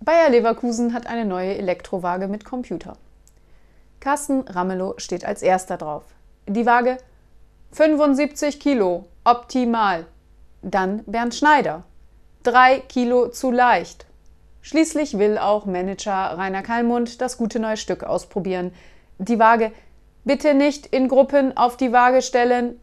Bayer Leverkusen hat eine neue Elektrowaage mit Computer. Carsten Ramelow steht als erster drauf. Die Waage 75 Kilo, optimal. Dann Bernd Schneider. 3 Kilo zu leicht. Schließlich will auch Manager Rainer Kallmund das gute neue Stück ausprobieren. Die Waage bitte nicht in Gruppen auf die Waage stellen,